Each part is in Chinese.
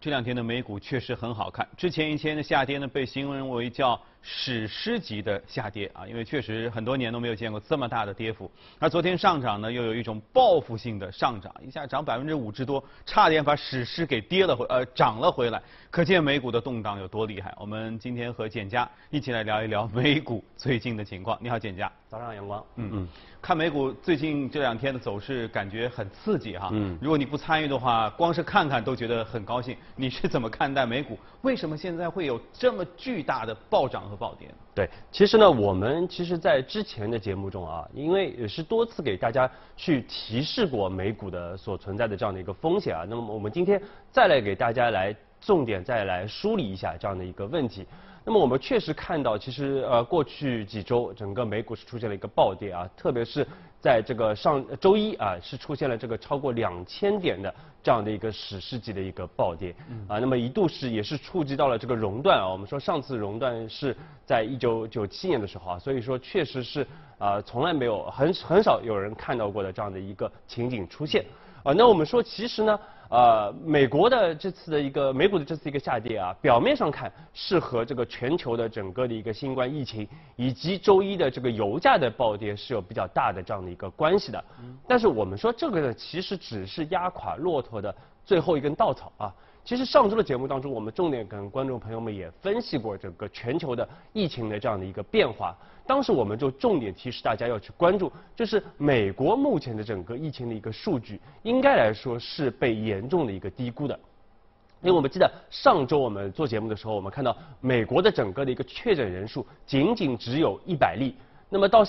这两天的美股确实很好看，之前一天的下跌呢，被形容为叫史诗级的下跌啊，因为确实很多年都没有见过这么大的跌幅。而昨天上涨呢，又有一种报复性的上涨，一下涨百分之五之多，差点把史诗给跌了回呃涨了回来，可见美股的动荡有多厉害。我们今天和简佳一起来聊一聊美股最近的情况。你好，简佳。早上阳光。嗯嗯。看美股最近这两天的走势，感觉很刺激哈。嗯。如果你不参与的话，光是看看都觉得很高兴。你是怎么看待美股？为什么现在会有这么巨大的暴涨和暴跌？对，其实呢，我们其实在之前的节目中啊，因为也是多次给大家去提示过美股的所存在的这样的一个风险啊。那么我们今天再来给大家来重点再来梳理一下这样的一个问题。那么我们确实看到，其实呃过去几周整个美股是出现了一个暴跌啊，特别是在这个上周一啊是出现了这个超过两千点的这样的一个史诗级的一个暴跌啊，那么一度是也是触及到了这个熔断啊，我们说上次熔断是在一九九七年的时候啊，所以说确实是啊从来没有很很少有人看到过的这样的一个情景出现啊，那我们说其实呢。呃，美国的这次的一个美股的这次一个下跌啊，表面上看是和这个全球的整个的一个新冠疫情以及周一的这个油价的暴跌是有比较大的这样的一个关系的。但是我们说这个呢，其实只是压垮骆驼的最后一根稻草啊。其实上周的节目当中，我们重点跟观众朋友们也分析过整个全球的疫情的这样的一个变化。当时我们就重点提示大家要去关注，就是美国目前的整个疫情的一个数据，应该来说是被严重的一个低估的。因为我们记得上周我们做节目的时候，我们看到美国的整个的一个确诊人数仅仅只有一百例，那么到。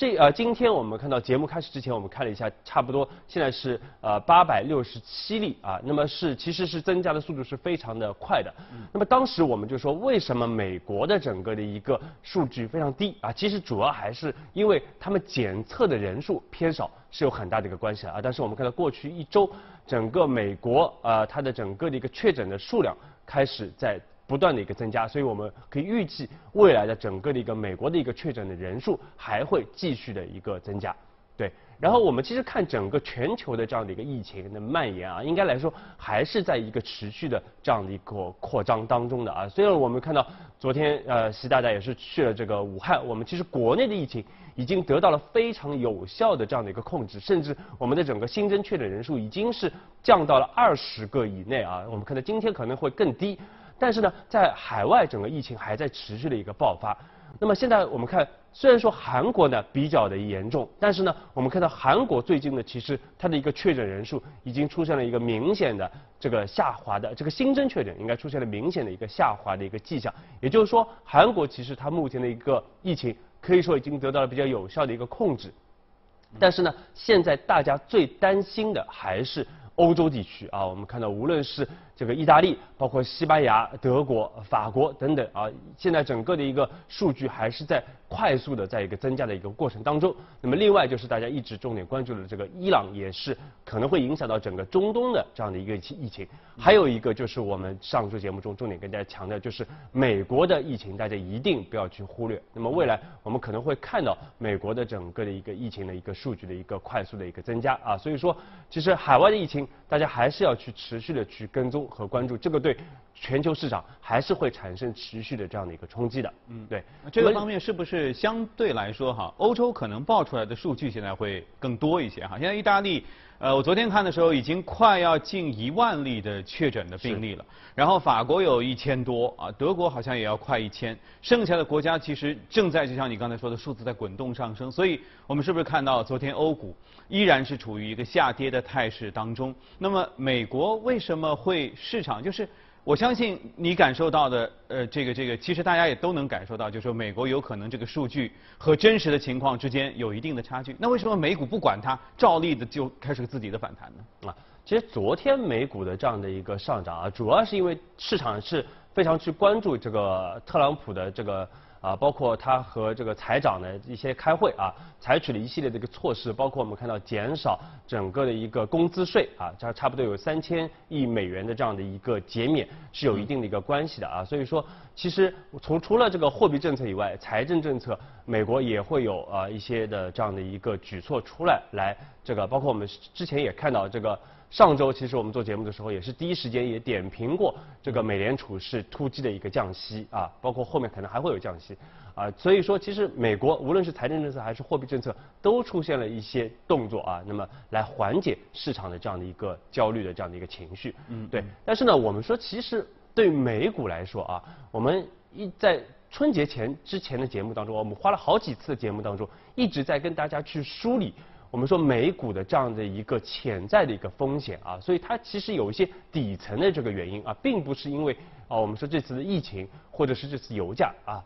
这呃，今天我们看到节目开始之前，我们看了一下，差不多现在是呃八百六十七例啊，那么是其实是增加的速度是非常的快的。那么当时我们就说，为什么美国的整个的一个数据非常低啊？其实主要还是因为他们检测的人数偏少，是有很大的一个关系啊。但是我们看到过去一周，整个美国啊，它的整个的一个确诊的数量开始在。不断的一个增加，所以我们可以预计未来的整个的一个美国的一个确诊的人数还会继续的一个增加，对。然后我们其实看整个全球的这样的一个疫情的蔓延啊，应该来说还是在一个持续的这样的一个扩张当中的啊。虽然我们看到昨天呃习大大也是去了这个武汉，我们其实国内的疫情已经得到了非常有效的这样的一个控制，甚至我们的整个新增确诊人数已经是降到了二十个以内啊。我们看到今天可能会更低。但是呢，在海外整个疫情还在持续的一个爆发。那么现在我们看，虽然说韩国呢比较的严重，但是呢，我们看到韩国最近呢，其实它的一个确诊人数已经出现了一个明显的这个下滑的，这个新增确诊应该出现了明显的一个下滑的一个迹象。也就是说，韩国其实它目前的一个疫情可以说已经得到了比较有效的一个控制。但是呢，现在大家最担心的还是。欧洲地区啊，我们看到无论是这个意大利，包括西班牙、德国、法国等等啊，现在整个的一个数据还是在快速的在一个增加的一个过程当中。那么另外就是大家一直重点关注的这个伊朗，也是可能会影响到整个中东的这样的一个疫情。还有一个就是我们上周节目中重点跟大家强调，就是美国的疫情，大家一定不要去忽略。那么未来我们可能会看到美国的整个的一个疫情的一个数据的一个快速的一个增加啊，所以说其实海外的疫情。大家还是要去持续的去跟踪和关注，这个对全球市场还是会产生持续的这样的一个冲击的。嗯，对。这个方面是不是相对来说哈，欧洲可能报出来的数据现在会更多一些哈？现在意大利。呃，我昨天看的时候，已经快要近一万例的确诊的病例了。然后法国有一千多啊，德国好像也要快一千。剩下的国家其实正在就像你刚才说的数字在滚动上升。所以我们是不是看到昨天欧股依然是处于一个下跌的态势当中？那么美国为什么会市场就是？我相信你感受到的，呃，这个这个，其实大家也都能感受到，就是说美国有可能这个数据和真实的情况之间有一定的差距。那为什么美股不管它，照例的就开始自己的反弹呢？啊，其实昨天美股的这样的一个上涨啊，主要是因为市场是非常去关注这个特朗普的这个。啊，包括他和这个财长的一些开会啊，采取了一系列的一个措施，包括我们看到减少整个的一个工资税啊，这差不多有三千亿美元的这样的一个减免，是有一定的一个关系的啊。所以说，其实从除了这个货币政策以外，财政政策，美国也会有啊一些的这样的一个举措出来，来这个包括我们之前也看到这个。上周其实我们做节目的时候，也是第一时间也点评过这个美联储是突击的一个降息啊，包括后面可能还会有降息啊，所以说其实美国无论是财政政策还是货币政策都出现了一些动作啊，那么来缓解市场的这样的一个焦虑的这样的一个情绪，嗯，对。但是呢，我们说其实对美股来说啊，我们一在春节前之前的节目当中，我们花了好几次节目当中一直在跟大家去梳理。我们说美股的这样的一个潜在的一个风险啊，所以它其实有一些底层的这个原因啊，并不是因为啊我们说这次的疫情或者是这次油价啊，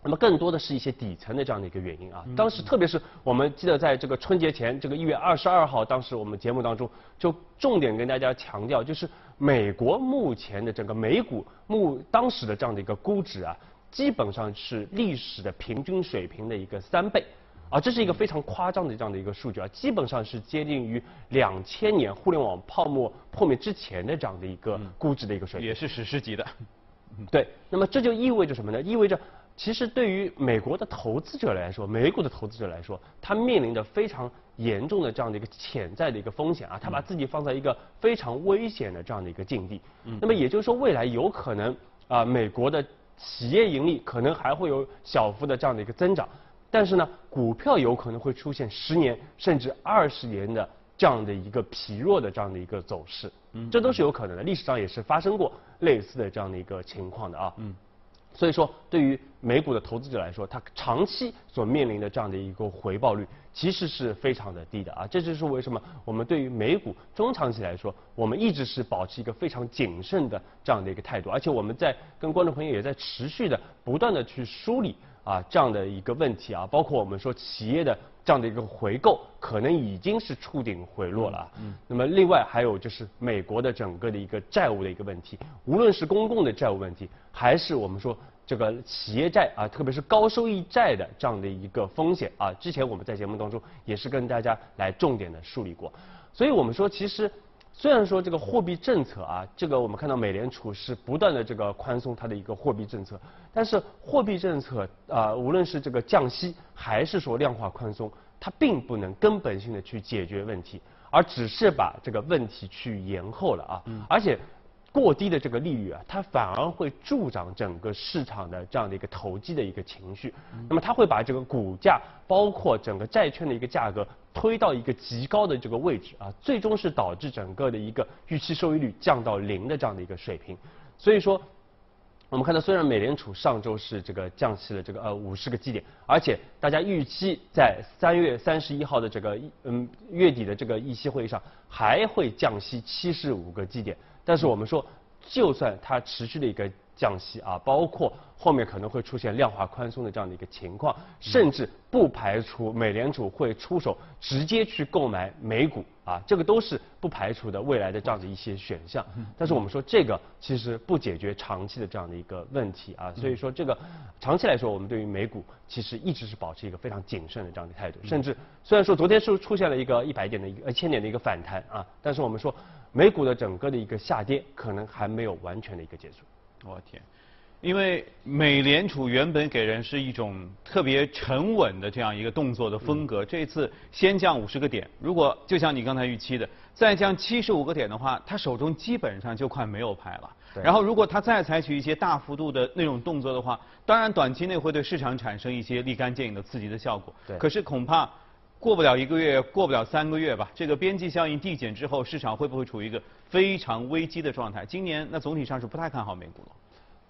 那么更多的是一些底层的这样的一个原因啊。当时特别是我们记得在这个春节前这个一月二十二号，当时我们节目当中就重点跟大家强调，就是美国目前的整个美股目当时的这样的一个估值啊，基本上是历史的平均水平的一个三倍。啊，这是一个非常夸张的这样的一个数据啊，基本上是接近于两千年互联网泡沫破灭之前的这样的一个估值的一个水平，也是史诗级的。对，那么这就意味着什么呢？意味着其实对于美国的投资者来说，美股的投资者来说，他面临着非常严重的这样的一个潜在的一个风险啊，他把自己放在一个非常危险的这样的一个境地。那么也就是说，未来有可能啊，美国的企业盈利可能还会有小幅的这样的一个增长。但是呢，股票有可能会出现十年甚至二十年的这样的一个疲弱的这样的一个走势，嗯，这都是有可能的。历史上也是发生过类似的这样的一个情况的啊，嗯，所以说对于美股的投资者来说，它长期所面临的这样的一个回报率其实是非常的低的啊，这就是为什么我们对于美股中长期来说，我们一直是保持一个非常谨慎的这样的一个态度，而且我们在跟观众朋友也在持续的不断的去梳理。啊，这样的一个问题啊，包括我们说企业的这样的一个回购，可能已经是触顶回落了。嗯。那么另外还有就是美国的整个的一个债务的一个问题，无论是公共的债务问题，还是我们说这个企业债啊，特别是高收益债的这样的一个风险啊，之前我们在节目当中也是跟大家来重点的梳理过。所以我们说其实。虽然说这个货币政策啊，这个我们看到美联储是不断的这个宽松它的一个货币政策，但是货币政策啊，无论是这个降息还是说量化宽松，它并不能根本性的去解决问题，而只是把这个问题去延后了啊，而且。过低的这个利率啊，它反而会助长整个市场的这样的一个投机的一个情绪。那么它会把这个股价，包括整个债券的一个价格推到一个极高的这个位置啊，最终是导致整个的一个预期收益率降到零的这样的一个水平。所以说，我们看到虽然美联储上周是这个降息了这个呃五十个基点，而且大家预期在三月三十一号的这个嗯月底的这个议息会议上还会降息七十五个基点。但是我们说，就算它持续的一个降息啊，包括后面可能会出现量化宽松的这样的一个情况，甚至不排除美联储会出手直接去购买美股啊，这个都是不排除的未来的这样的一些选项。但是我们说这个其实不解决长期的这样的一个问题啊，所以说这个长期来说，我们对于美股其实一直是保持一个非常谨慎的这样的态度。甚至虽然说昨天是出现了一个一百点的一个呃千点的一个反弹啊，但是我们说。美股的整个的一个下跌，可能还没有完全的一个结束。我天，因为美联储原本给人是一种特别沉稳的这样一个动作的风格，这次先降五十个点，如果就像你刚才预期的，再降七十五个点的话，他手中基本上就快没有牌了。然后如果他再采取一些大幅度的那种动作的话，当然短期内会对市场产生一些立竿见影的刺激的效果。对。可是恐怕。过不了一个月，过不了三个月吧。这个边际效应递减之后，市场会不会处于一个非常危机的状态？今年那总体上是不太看好美股了。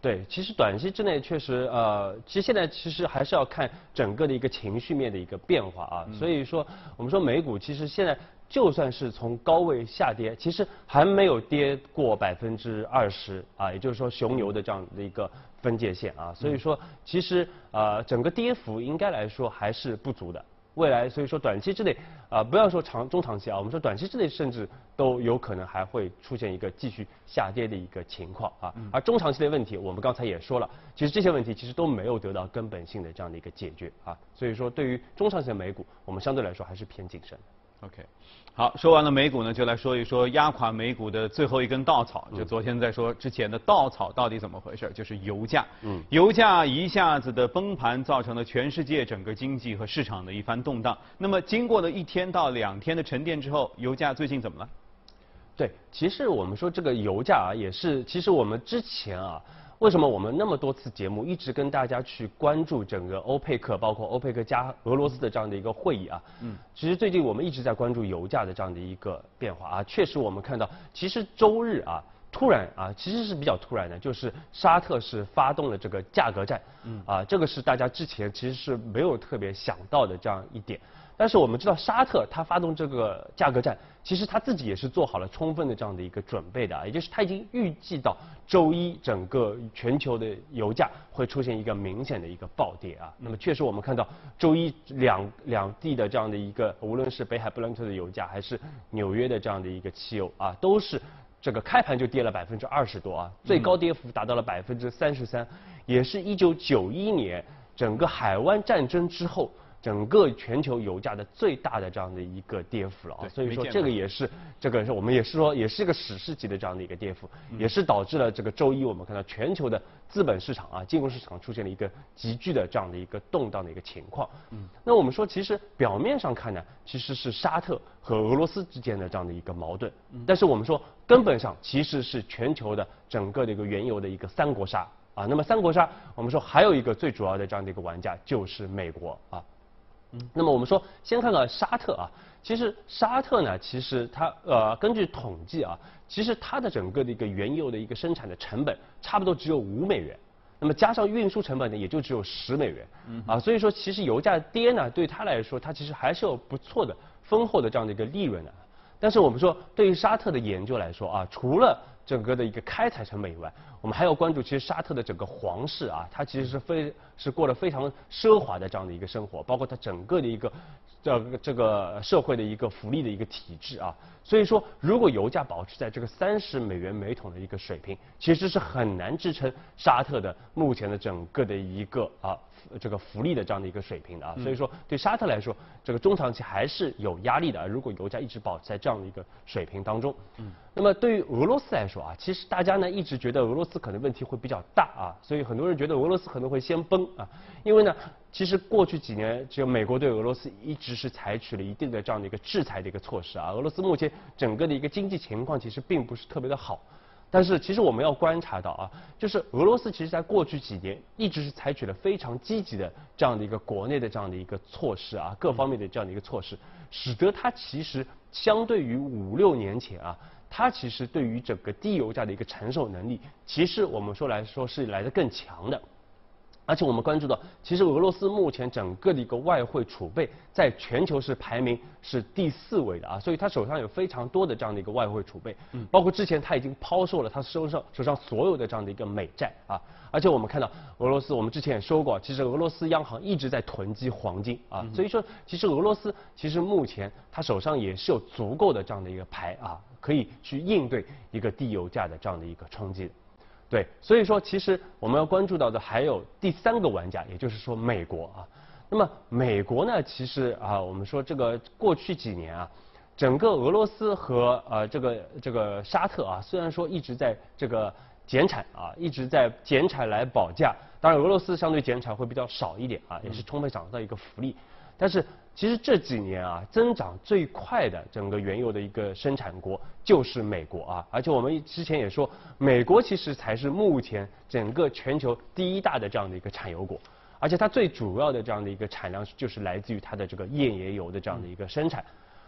对，其实短期之内确实，呃，其实现在其实还是要看整个的一个情绪面的一个变化啊。所以说，我们说美股其实现在就算是从高位下跌，其实还没有跌过百分之二十啊，也就是说熊牛的这样的一个分界线啊。所以说，其实呃，整个跌幅应该来说还是不足的。未来，所以说短期之内啊，不要说长中长期啊，我们说短期之内甚至都有可能还会出现一个继续下跌的一个情况啊。而中长期的问题，我们刚才也说了，其实这些问题其实都没有得到根本性的这样的一个解决啊。所以说，对于中长期的美股，我们相对来说还是偏谨慎。OK，好，说完了美股呢，就来说一说压垮美股的最后一根稻草。就昨天在说之前的稻草到底怎么回事？就是油价。嗯，油价一下子的崩盘，造成了全世界整个经济和市场的一番动荡。那么经过了一天到两天的沉淀之后，油价最近怎么了？对，其实我们说这个油价啊，也是，其实我们之前啊，为什么我们那么多次节目一直跟大家去关注整个欧佩克，包括欧佩克加俄罗斯的这样的一个会议啊？嗯，其实最近我们一直在关注油价的这样的一个变化啊，确实我们看到，其实周日啊。突然啊，其实是比较突然的，就是沙特是发动了这个价格战，嗯，啊，这个是大家之前其实是没有特别想到的这样一点。但是我们知道沙特他发动这个价格战，其实他自己也是做好了充分的这样的一个准备的啊，也就是他已经预计到周一整个全球的油价会出现一个明显的一个暴跌啊。那么确实我们看到周一两两地的这样的一个，无论是北海布伦特的油价，还是纽约的这样的一个汽油啊，都是。这个开盘就跌了百分之二十多啊，最高跌幅达到了百分之三十三，也是一九九一年整个海湾战争之后。整个全球油价的最大的这样的一个跌幅了啊，所以说这个也是这个是我们也是说也是一个史诗级的这样的一个跌幅，也是导致了这个周一我们看到全球的资本市场啊金融市场出现了一个急剧的这样的一个动荡的一个情况。嗯，那我们说其实表面上看呢，其实是沙特和俄罗斯之间的这样的一个矛盾，但是我们说根本上其实是全球的整个的一个原油的一个三国杀啊。那么三国杀我们说还有一个最主要的这样的一个玩家就是美国啊。那么我们说，先看看沙特啊，其实沙特呢，其实它呃根据统计啊，其实它的整个的一个原油的一个生产的成本差不多只有五美元，那么加上运输成本呢，也就只有十美元，啊，所以说其实油价跌呢，对它来说，它其实还是有不错的丰厚的这样的一个利润的。但是我们说，对于沙特的研究来说啊，除了整个的一个开采成本以外，我们还要关注，其实沙特的整个皇室啊，它其实是非是过了非常奢华的这样的一个生活，包括它整个的一个这这个社会的一个福利的一个体制啊。所以说，如果油价保持在这个三十美元每桶的一个水平，其实是很难支撑沙特的目前的整个的一个啊。这个福利的这样的一个水平的啊，所以说对沙特来说，这个中长期还是有压力的。如果油价一直保持在这样的一个水平当中，嗯，那么对于俄罗斯来说啊，其实大家呢一直觉得俄罗斯可能问题会比较大啊，所以很多人觉得俄罗斯可能会先崩啊，因为呢，其实过去几年，只有美国对俄罗斯一直是采取了一定的这样的一个制裁的一个措施啊，俄罗斯目前整个的一个经济情况其实并不是特别的好。但是其实我们要观察到啊，就是俄罗斯其实在过去几年一直是采取了非常积极的这样的一个国内的这样的一个措施啊，各方面的这样的一个措施，使得它其实相对于五六年前啊，它其实对于整个低油价的一个承受能力，其实我们说来说是来的更强的。而且我们关注到，其实俄罗斯目前整个的一个外汇储备在全球是排名是第四位的啊，所以他手上有非常多的这样的一个外汇储备，嗯，包括之前他已经抛售了他手上手上所有的这样的一个美债啊，而且我们看到俄罗斯，我们之前也说过，其实俄罗斯央行一直在囤积黄金啊，所以说其实俄罗斯其实目前他手上也是有足够的这样的一个牌啊，可以去应对一个低油价的这样的一个冲击。对，所以说其实我们要关注到的还有第三个玩家，也就是说美国啊。那么美国呢，其实啊，我们说这个过去几年啊，整个俄罗斯和呃这个这个沙特啊，虽然说一直在这个减产啊，一直在减产来保价，当然俄罗斯相对减产会比较少一点啊，也是充分享受到一个福利，但是。其实这几年啊，增长最快的整个原油的一个生产国就是美国啊，而且我们之前也说，美国其实才是目前整个全球第一大的这样的一个产油国，而且它最主要的这样的一个产量就是来自于它的这个页岩油的这样的一个生产，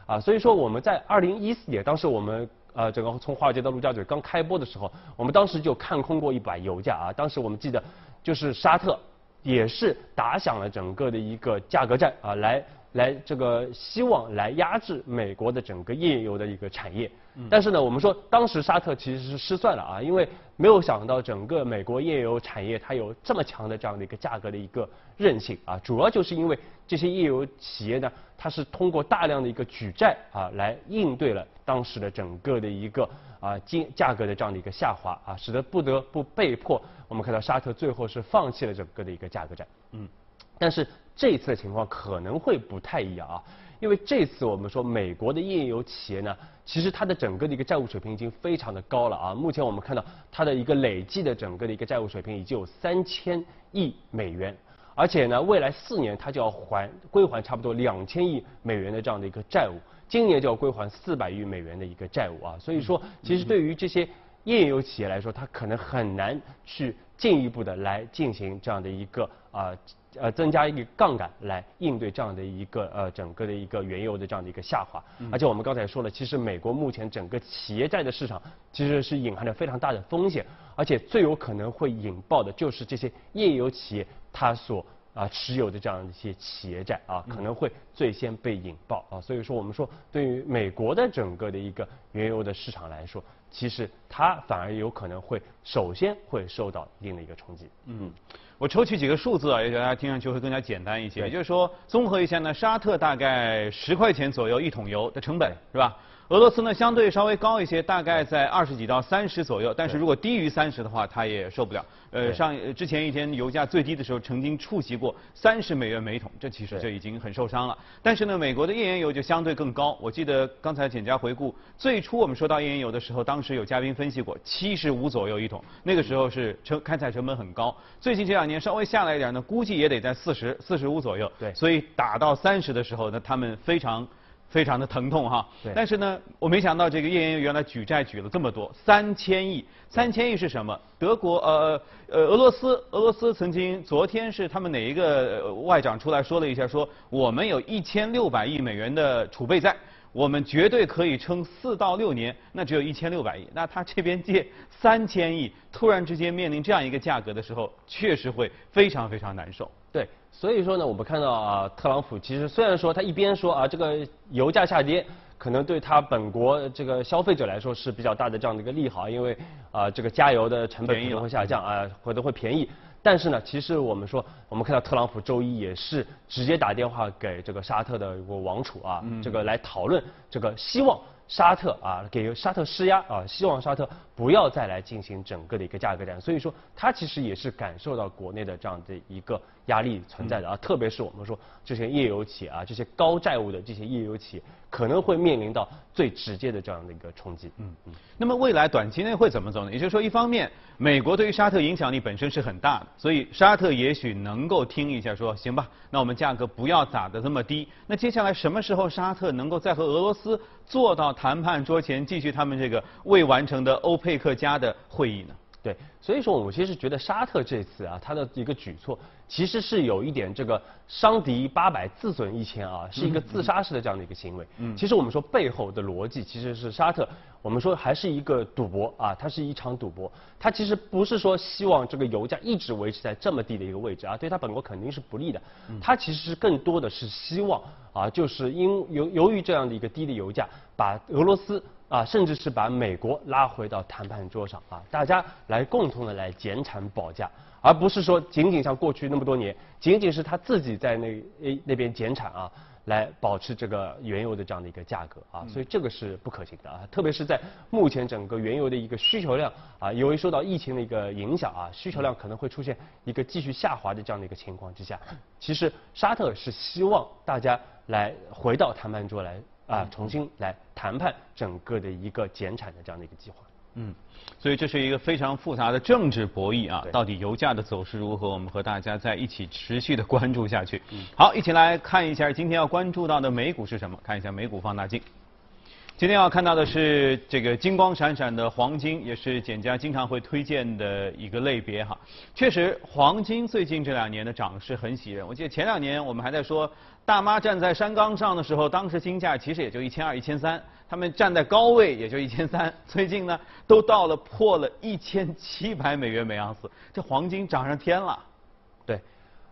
啊，所以说我们在二零一四年，当时我们呃整个从华尔街到陆家嘴刚开播的时候，我们当时就看空过一把油价啊，当时我们记得就是沙特也是打响了整个的一个价格战啊，来。来这个希望来压制美国的整个页岩油的一个产业，但是呢，我们说当时沙特其实是失算了啊，因为没有想到整个美国页岩油产业它有这么强的这样的一个价格的一个韧性啊，主要就是因为这些页岩油企业呢，它是通过大量的一个举债啊来应对了当时的整个的一个啊金价格的这样的一个下滑啊，使得不得不被迫我们看到沙特最后是放弃了整个的一个价格战，嗯，但是。这一次的情况可能会不太一样啊，因为这次我们说美国的页岩油企业呢，其实它的整个的一个债务水平已经非常的高了啊。目前我们看到它的一个累计的整个的一个债务水平已经有三千亿美元，而且呢，未来四年它就要还归还差不多两千亿美元的这样的一个债务，今年就要归还四百亿美元的一个债务啊。所以说，其实对于这些页游企业来说，它可能很难去进一步的来进行这样的一个啊呃增加一个杠杆来应对这样的一个呃整个的一个原油的这样的一个下滑。而且我们刚才说了，其实美国目前整个企业债的市场其实是隐含着非常大的风险，而且最有可能会引爆的就是这些页游企业它所啊持有的这样一些企业债啊可能会最先被引爆啊。所以说我们说对于美国的整个的一个原油的市场来说。其实它反而有可能会首先会受到一定的一个冲击。嗯，我抽取几个数字啊，也许大家听上去会更加简单一些。也就是说，综合一下呢，沙特大概十块钱左右一桶油的成本，是吧？俄罗斯呢相对稍微高一些，大概在二十几到三十左右。但是如果低于三十的话，它也受不了。呃，上之前一天油价最低的时候，曾经触及过三十美元每桶，这其实就已经很受伤了。但是呢，美国的页岩油就相对更高。我记得刚才简家回顾，最初我们说到页岩油的时候，当时有嘉宾分析过七十五左右一桶，那个时候是成开采成本很高。最近这两年稍微下来一点呢，估计也得在四十四十五左右。对，所以打到三十的时候呢，他们非常。非常的疼痛哈，但是呢，我没想到这个页岩油原来举债举了这么多，三千亿，三千亿是什么？德国呃呃俄罗斯俄罗斯曾经昨天是他们哪一个外长出来说了一下，说我们有一千六百亿美元的储备在，我们绝对可以撑四到六年，那只有一千六百亿，那他这边借三千亿，突然之间面临这样一个价格的时候，确实会非常非常难受。对，所以说呢，我们看到啊，特朗普其实虽然说他一边说啊，这个油价下跌可能对他本国这个消费者来说是比较大的这样的一个利好，因为啊这个加油的成本可能会下降啊，或者会便宜。但是呢，其实我们说，我们看到特朗普周一也是直接打电话给这个沙特的王储啊，这个来讨论这个希望。沙特啊，给沙特施压啊，希望沙特不要再来进行整个的一个价格战。所以说，他其实也是感受到国内的这样的一个压力存在的啊。特别是我们说这些页游企业啊，这些高债务的这些页游企业，可能会面临到最直接的这样的一个冲击。嗯嗯。那么未来短期内会怎么走呢？也就是说，一方面，美国对于沙特影响力本身是很大的，所以沙特也许能够听一下，说行吧，那我们价格不要打得这么低。那接下来什么时候沙特能够再和俄罗斯坐到？谈判桌前继续他们这个未完成的欧佩克家的会议呢？对，所以说我其实觉得沙特这次啊，他的一个举措其实是有一点这个伤敌八百自损一千啊，是一个自杀式的这样的一个行为。嗯，其实我们说背后的逻辑其实是沙特，我们说还是一个赌博啊，它是一场赌博，它其实不是说希望这个油价一直维持在这么低的一个位置啊，对它本国肯定是不利的。它其实更多的是希望啊，就是因由由于这样的一个低的油价，把俄罗斯。啊，甚至是把美国拉回到谈判桌上啊，大家来共同的来减产保价，而不是说仅仅像过去那么多年，仅仅是他自己在那诶那边减产啊，来保持这个原油的这样的一个价格啊，所以这个是不可行的啊，特别是在目前整个原油的一个需求量啊，由于受到疫情的一个影响啊，需求量可能会出现一个继续下滑的这样的一个情况之下，其实沙特是希望大家来回到谈判桌来。啊，重新来谈判整个的一个减产的这样的一个计划。嗯，所以这是一个非常复杂的政治博弈啊，到底油价的走势如何？我们和大家在一起持续的关注下去。好，一起来看一下今天要关注到的美股是什么？看一下美股放大镜。今天要看到的是这个金光闪闪的黄金，也是简家经常会推荐的一个类别哈。确实，黄金最近这两年的涨势很喜人。我记得前两年我们还在说，大妈站在山岗上的时候，当时金价其实也就一千二、一千三，他们站在高位也就一千三。最近呢，都到了破了一千七百美元每盎司，这黄金涨上天了。对，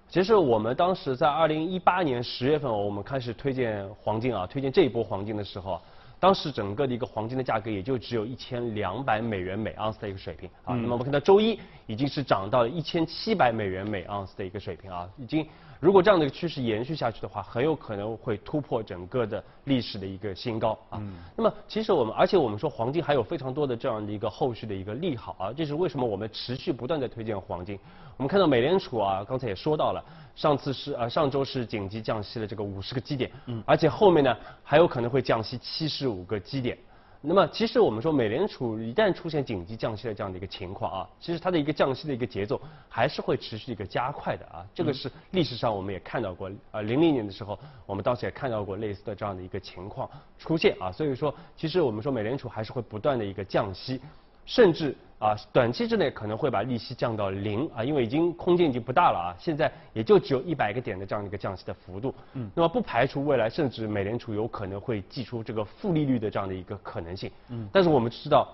其实我们当时在二零一八年十月份，我们开始推荐黄金啊，推荐这一波黄金的时候。当时整个的一个黄金的价格也就只有一千两百美元每盎司的一个水平啊，那么我们看到周一已经是涨到了一千七百美元每盎司的一个水平啊，已经如果这样的一个趋势延续下去的话，很有可能会突破整个的历史的一个新高啊。那么其实我们，而且我们说黄金还有非常多的这样的一个后续的一个利好啊，这是为什么我们持续不断的推荐黄金。我们看到美联储啊，刚才也说到了。上次是呃上周是紧急降息了这个五十个基点，嗯，而且后面呢还有可能会降息七十五个基点，那么其实我们说美联储一旦出现紧急降息的这样的一个情况啊，其实它的一个降息的一个节奏还是会持续一个加快的啊。这个是历史上我们也看到过，呃，零零年的时候我们当时也看到过类似的这样的一个情况出现啊。所以说，其实我们说美联储还是会不断的一个降息。甚至啊，短期之内可能会把利息降到零啊，因为已经空间已经不大了啊，现在也就只有一百个点的这样的一个降息的幅度。嗯。那么不排除未来甚至美联储有可能会祭出这个负利率的这样的一个可能性。嗯。但是我们知道，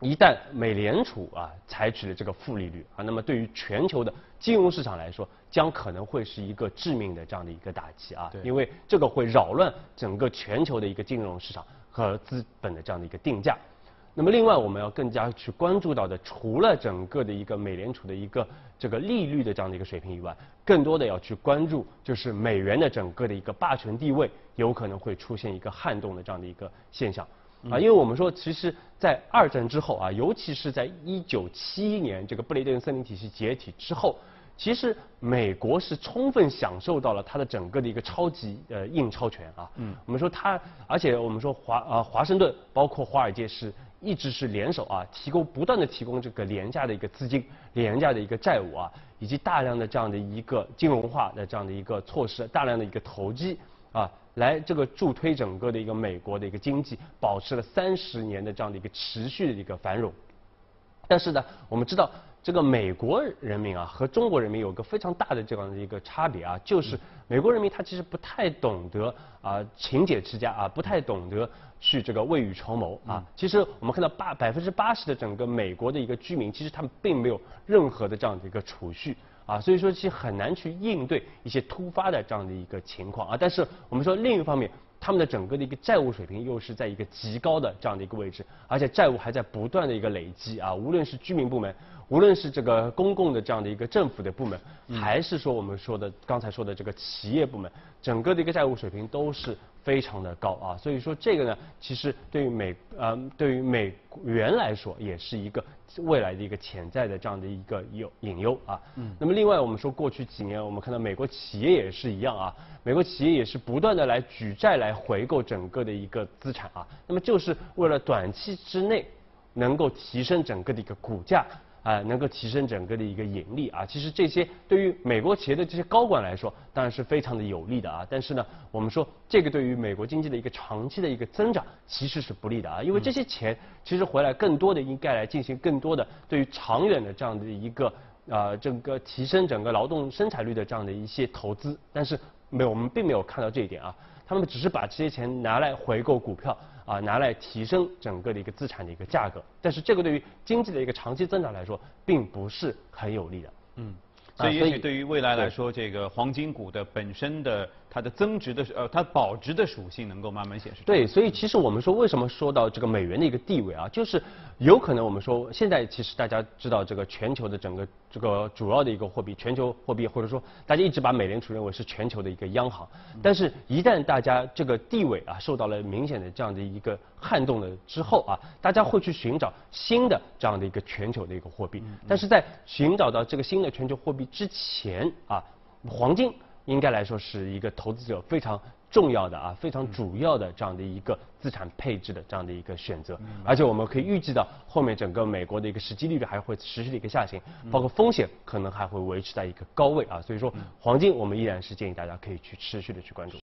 一旦美联储啊采取了这个负利率啊，那么对于全球的金融市场来说，将可能会是一个致命的这样的一个打击啊。因为这个会扰乱整个全球的一个金融市场和资本的这样的一个定价。那么另外我们要更加去关注到的，除了整个的一个美联储的一个这个利率的这样的一个水平以外，更多的要去关注就是美元的整个的一个霸权地位有可能会出现一个撼动的这样的一个现象。啊，因为我们说其实，在二战之后啊，尤其是在一九七一年这个布雷顿森林体系解体之后。其实美国是充分享受到了它的整个的一个超级呃印钞权啊，嗯，我们说它，而且我们说华啊华盛顿包括华尔街是一直是联手啊，提供不断的提供这个廉价的一个资金、廉价的一个债务啊，以及大量的这样的一个金融化的这样的一个措施，大量的一个投机啊，来这个助推整个的一个美国的一个经济，保持了三十年的这样的一个持续的一个繁荣。但是呢，我们知道。这个美国人民啊和中国人民有个非常大的这样的一个差别啊，就是美国人民他其实不太懂得啊勤俭持家啊，不太懂得去这个未雨绸缪啊。其实我们看到八百分之八十的整个美国的一个居民，其实他们并没有任何的这样的一个储蓄啊，所以说其实很难去应对一些突发的这样的一个情况啊。但是我们说另一方面。他们的整个的一个债务水平又是在一个极高的这样的一个位置，而且债务还在不断的一个累积啊，无论是居民部门，无论是这个公共的这样的一个政府的部门，还是说我们说的刚才说的这个企业部门，整个的一个债务水平都是。非常的高啊，所以说这个呢，其实对于美呃对于美元来说，也是一个未来的一个潜在的这样的一个有隐忧啊。嗯。那么另外我们说过去几年，我们看到美国企业也是一样啊，美国企业也是不断的来举债来回购整个的一个资产啊，那么就是为了短期之内能够提升整个的一个股价。啊，能够提升整个的一个盈利啊，其实这些对于美国企业的这些高管来说，当然是非常的有利的啊。但是呢，我们说这个对于美国经济的一个长期的一个增长其实是不利的啊，因为这些钱其实回来更多的应该来进行更多的对于长远的这样的一个啊整个提升整个劳动生产率的这样的一些投资，但是没有我们并没有看到这一点啊，他们只是把这些钱拿来回购股票。啊，拿来提升整个的一个资产的一个价格，但是这个对于经济的一个长期增长来说，并不是很有利的。嗯，所以也许对于未来来说，这个黄金股的本身的。它的增值的呃，它保值的属性能够慢慢显示。对，所以其实我们说，为什么说到这个美元的一个地位啊，就是有可能我们说，现在其实大家知道这个全球的整个这个主要的一个货币，全球货币或者说大家一直把美联储认为是全球的一个央行，但是一旦大家这个地位啊受到了明显的这样的一个撼动了之后啊，大家会去寻找新的这样的一个全球的一个货币，但是在寻找到这个新的全球货币之前啊，黄金。应该来说是一个投资者非常重要的啊，非常主要的这样的一个资产配置的这样的一个选择，而且我们可以预计到后面整个美国的一个实际利率还会持续的一个下行，包括风险可能还会维持在一个高位啊，所以说黄金我们依然是建议大家可以去持续的去关注。